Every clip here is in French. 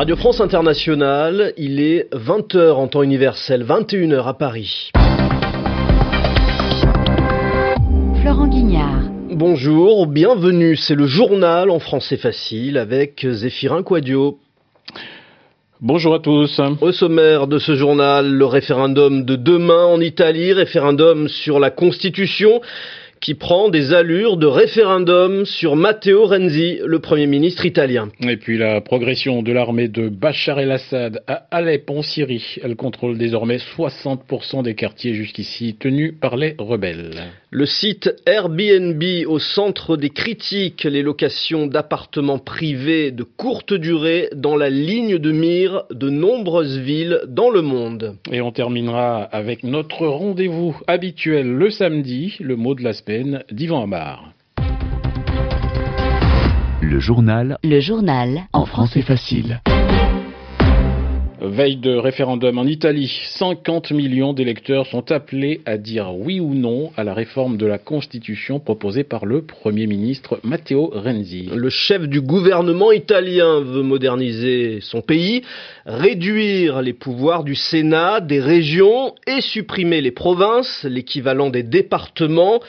Radio France Internationale, il est 20h en temps universel, 21h à Paris. Florent Guignard. Bonjour, bienvenue, c'est le journal en français facile avec Zéphirin Quadio. Bonjour à tous. Au sommaire de ce journal, le référendum de demain en Italie, référendum sur la Constitution qui prend des allures de référendum sur Matteo Renzi, le Premier ministre italien. Et puis la progression de l'armée de Bachar el-Assad à Alep en Syrie. Elle contrôle désormais 60% des quartiers jusqu'ici tenus par les rebelles. Le site Airbnb au centre des critiques, les locations d'appartements privés de courte durée dans la ligne de mire de nombreuses villes dans le monde. Et on terminera avec notre rendez-vous habituel le samedi, le mot de la semaine d'Yvan Amar. Le journal. Le journal. En français facile. Veille de référendum en Italie, 50 millions d'électeurs sont appelés à dire oui ou non à la réforme de la Constitution proposée par le Premier ministre Matteo Renzi. Le chef du gouvernement italien veut moderniser son pays, réduire les pouvoirs du Sénat, des régions et supprimer les provinces, l'équivalent des départements.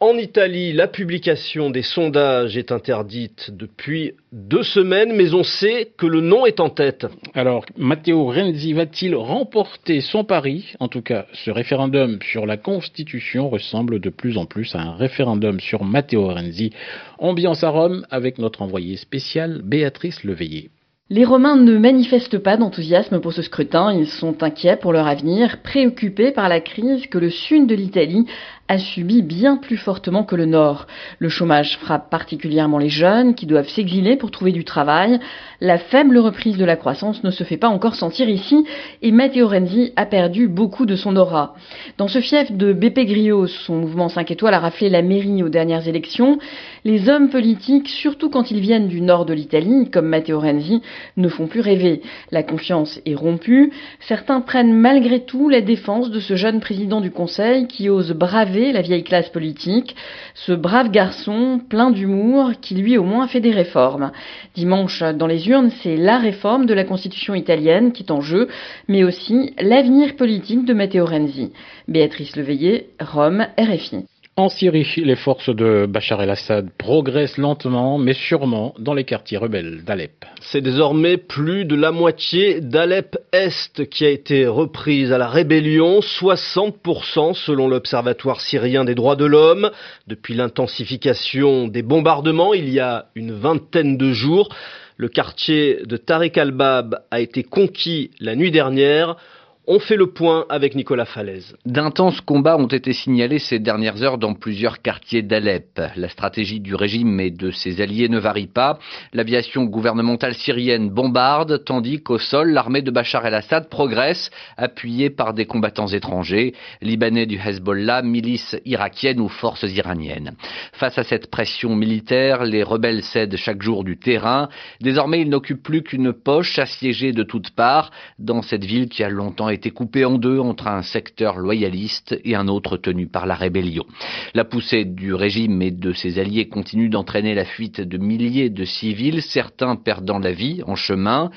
En Italie, la publication des sondages est interdite depuis deux semaines, mais on sait que le nom est en tête. Alors, Matteo Renzi va-t-il remporter son pari? En tout cas, ce référendum sur la Constitution ressemble de plus en plus à un référendum sur Matteo Renzi. Ambiance à Rome avec notre envoyé spécial Béatrice Leveillé. Les Romains ne manifestent pas d'enthousiasme pour ce scrutin, ils sont inquiets pour leur avenir, préoccupés par la crise que le sud de l'Italie a subi bien plus fortement que le Nord. Le chômage frappe particulièrement les jeunes qui doivent s'exiler pour trouver du travail. La faible reprise de la croissance ne se fait pas encore sentir ici et Matteo Renzi a perdu beaucoup de son aura. Dans ce fief de Beppe Grillo, son mouvement 5 étoiles a raflé la mairie aux dernières élections. Les hommes politiques, surtout quand ils viennent du nord de l'Italie, comme Matteo Renzi, ne font plus rêver. La confiance est rompue. Certains prennent malgré tout la défense de ce jeune président du Conseil qui ose braver la vieille classe politique, ce brave garçon plein d'humour qui lui au moins fait des réformes. Dimanche, dans les urnes, c'est la réforme de la Constitution italienne qui est en jeu, mais aussi l'avenir politique de Matteo Renzi. Béatrice Leveillé, Rome, RFI. En Syrie, les forces de Bachar el-Assad progressent lentement mais sûrement dans les quartiers rebelles d'Alep. C'est désormais plus de la moitié d'Alep-Est qui a été reprise à la rébellion, 60% selon l'Observatoire syrien des droits de l'homme. Depuis l'intensification des bombardements il y a une vingtaine de jours, le quartier de Tariq al-Bab a été conquis la nuit dernière. On fait le point avec Nicolas Falaise. D'intenses combats ont été signalés ces dernières heures dans plusieurs quartiers d'Alep. La stratégie du régime et de ses alliés ne varie pas. L'aviation gouvernementale syrienne bombarde, tandis qu'au sol, l'armée de Bachar el-Assad progresse, appuyée par des combattants étrangers, libanais du Hezbollah, milices irakiennes ou forces iraniennes. Face à cette pression militaire, les rebelles cèdent chaque jour du terrain. Désormais, ils n'occupent plus qu'une poche assiégée de toutes parts dans cette ville qui a longtemps été été coupé en deux entre un secteur loyaliste et un autre tenu par la rébellion. La poussée du régime et de ses alliés continue d'entraîner la fuite de milliers de civils, certains perdant la vie en chemin.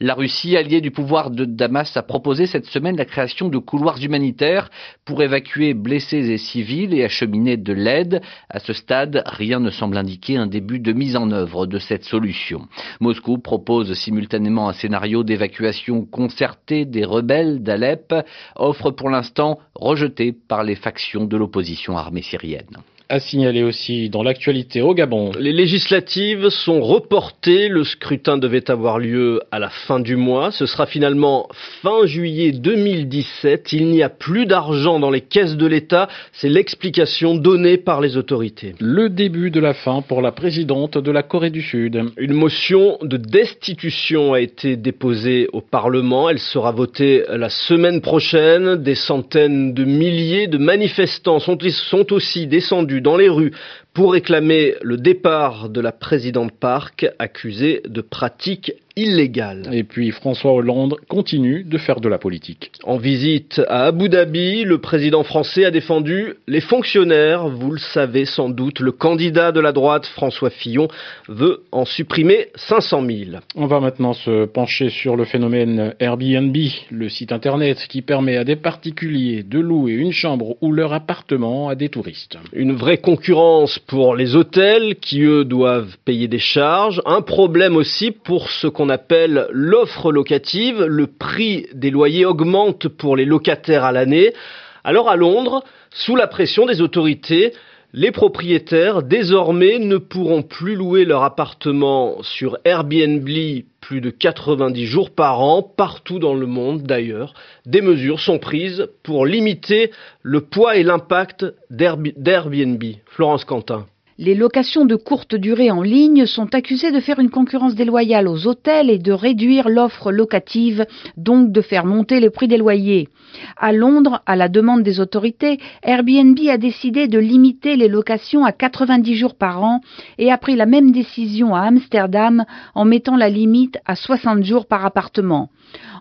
La Russie, alliée du pouvoir de Damas, a proposé cette semaine la création de couloirs humanitaires pour évacuer blessés et civils et acheminer de l'aide. À ce stade, rien ne semble indiquer un début de mise en œuvre de cette solution. Moscou propose simultanément un scénario d'évacuation concertée des rebelles d'Alep, offre pour l'instant rejetée par les factions de l'opposition armée syrienne à signaler aussi dans l'actualité au Gabon. Les législatives sont reportées. Le scrutin devait avoir lieu à la fin du mois. Ce sera finalement fin juillet 2017. Il n'y a plus d'argent dans les caisses de l'État. C'est l'explication donnée par les autorités. Le début de la fin pour la présidente de la Corée du Sud. Une motion de destitution a été déposée au Parlement. Elle sera votée la semaine prochaine. Des centaines de milliers de manifestants sont, sont aussi descendus dans les rues pour réclamer le départ de la présidente Park accusée de pratiques illégales. Et puis François Hollande continue de faire de la politique. En visite à Abu Dhabi, le président français a défendu les fonctionnaires. Vous le savez sans doute, le candidat de la droite, François Fillon, veut en supprimer 500 000. On va maintenant se pencher sur le phénomène Airbnb, le site internet qui permet à des particuliers de louer une chambre ou leur appartement à des touristes. Une vraie concurrence pour les hôtels qui, eux, doivent payer des charges. Un problème aussi pour ce qu'on appelle l'offre locative. Le prix des loyers augmente pour les locataires à l'année. Alors à Londres, sous la pression des autorités, les propriétaires désormais ne pourront plus louer leur appartement sur Airbnb plus de 90 jours par an, partout dans le monde d'ailleurs. Des mesures sont prises pour limiter le poids et l'impact d'Airbnb. Florence Quentin. Les locations de courte durée en ligne sont accusées de faire une concurrence déloyale aux hôtels et de réduire l'offre locative, donc de faire monter les prix des loyers. À Londres, à la demande des autorités, Airbnb a décidé de limiter les locations à 90 jours par an et a pris la même décision à Amsterdam en mettant la limite à 60 jours par appartement.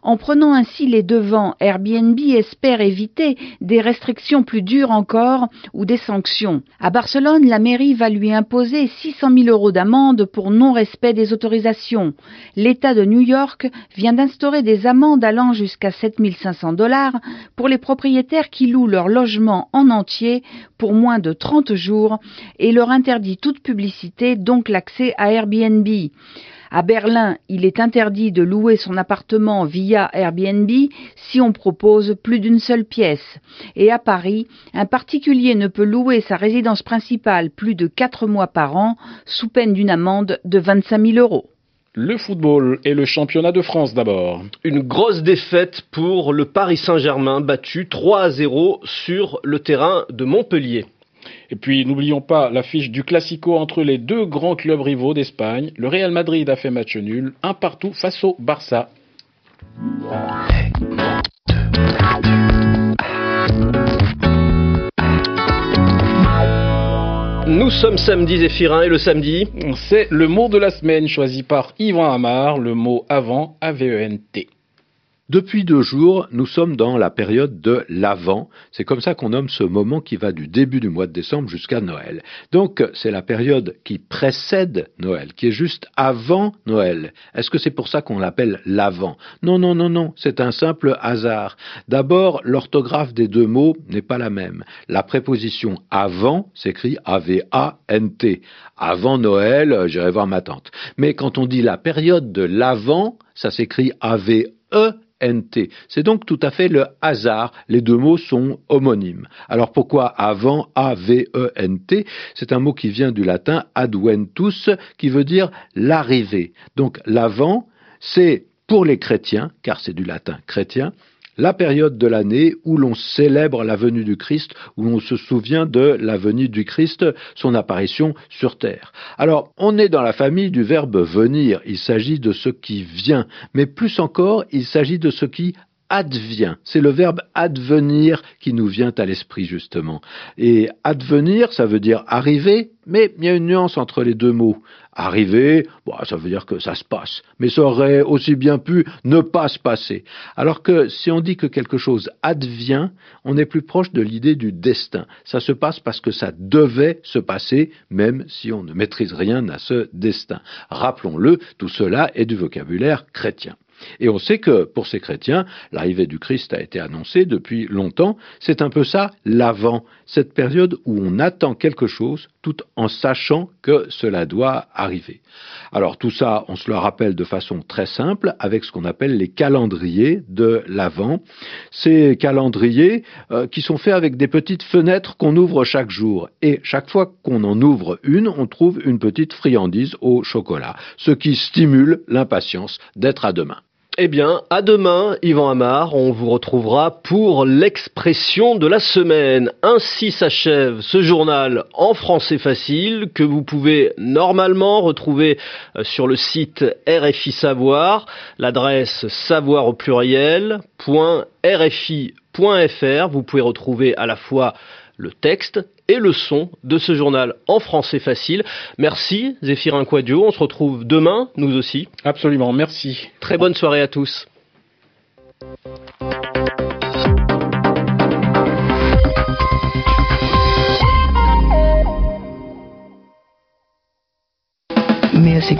En prenant ainsi les devants, Airbnb espère éviter des restrictions plus dures encore ou des sanctions. À Barcelone, la mairie va lui imposer 600 000 euros d'amende pour non-respect des autorisations. L'État de New York vient d'instaurer des amendes allant jusqu'à 7 500 dollars pour les propriétaires qui louent leur logement en entier pour moins de 30 jours et leur interdit toute publicité, donc l'accès à Airbnb. À Berlin, il est interdit de louer son appartement via Airbnb si on propose plus d'une seule pièce. Et à Paris, un particulier ne peut louer sa résidence principale plus de quatre mois par an sous peine d'une amende de 25 000 euros. Le football et le championnat de France d'abord. Une grosse défaite pour le Paris Saint-Germain battu 3 à 0 sur le terrain de Montpellier. Et puis n'oublions pas l'affiche du Classico entre les deux grands clubs rivaux d'Espagne. Le Real Madrid a fait match nul, un partout face au Barça. Nous sommes samedi Zéphirin et le samedi? C'est le mot de la semaine choisi par Yvan Amar, le mot avant A-V-E-N-T. Depuis deux jours, nous sommes dans la période de l'Avent. C'est comme ça qu'on nomme ce moment qui va du début du mois de décembre jusqu'à Noël. Donc, c'est la période qui précède Noël, qui est juste avant Noël. Est-ce que c'est pour ça qu'on l'appelle l'Avent? Non, non, non, non, c'est un simple hasard. D'abord, l'orthographe des deux mots n'est pas la même. La préposition avant s'écrit A-V-A-N-T. Avant Noël, j'irai voir ma tante. Mais quand on dit la période de l'Avent, ça s'écrit A-V-E c'est donc tout à fait le hasard. Les deux mots sont homonymes. Alors pourquoi avant A-V-E-N-T C'est un mot qui vient du latin adventus, qui veut dire l'arrivée. Donc l'avant, c'est pour les chrétiens, car c'est du latin chrétien, la période de l'année où l'on célèbre la venue du Christ, où l'on se souvient de la venue du Christ, son apparition sur terre. Alors, on est dans la famille du verbe venir, il s'agit de ce qui vient, mais plus encore, il s'agit de ce qui advient. C'est le verbe advenir qui nous vient à l'esprit justement. Et advenir, ça veut dire arriver, mais il y a une nuance entre les deux mots. Arriver, ça veut dire que ça se passe, mais ça aurait aussi bien pu ne pas se passer. Alors que si on dit que quelque chose advient, on est plus proche de l'idée du destin. Ça se passe parce que ça devait se passer, même si on ne maîtrise rien à ce destin. Rappelons-le, tout cela est du vocabulaire chrétien. Et on sait que pour ces chrétiens, l'arrivée du Christ a été annoncée depuis longtemps. C'est un peu ça l'avant, cette période où on attend quelque chose tout en sachant que cela doit arriver. Alors tout ça, on se le rappelle de façon très simple avec ce qu'on appelle les calendriers de l'avant. Ces calendriers euh, qui sont faits avec des petites fenêtres qu'on ouvre chaque jour. Et chaque fois qu'on en ouvre une, on trouve une petite friandise au chocolat, ce qui stimule l'impatience d'être à demain. Eh bien, à demain, Yvan Amar, on vous retrouvera pour l'expression de la semaine. Ainsi s'achève ce journal en français facile que vous pouvez normalement retrouver euh, sur le site RFI Savoir, l'adresse savoir au pluriel, .rfi.fr. Vous pouvez retrouver à la fois le texte et le son de ce journal en français facile. Merci Zéphirin Quadio, on se retrouve demain, nous aussi. Absolument, merci. Très bonne soirée à tous. Music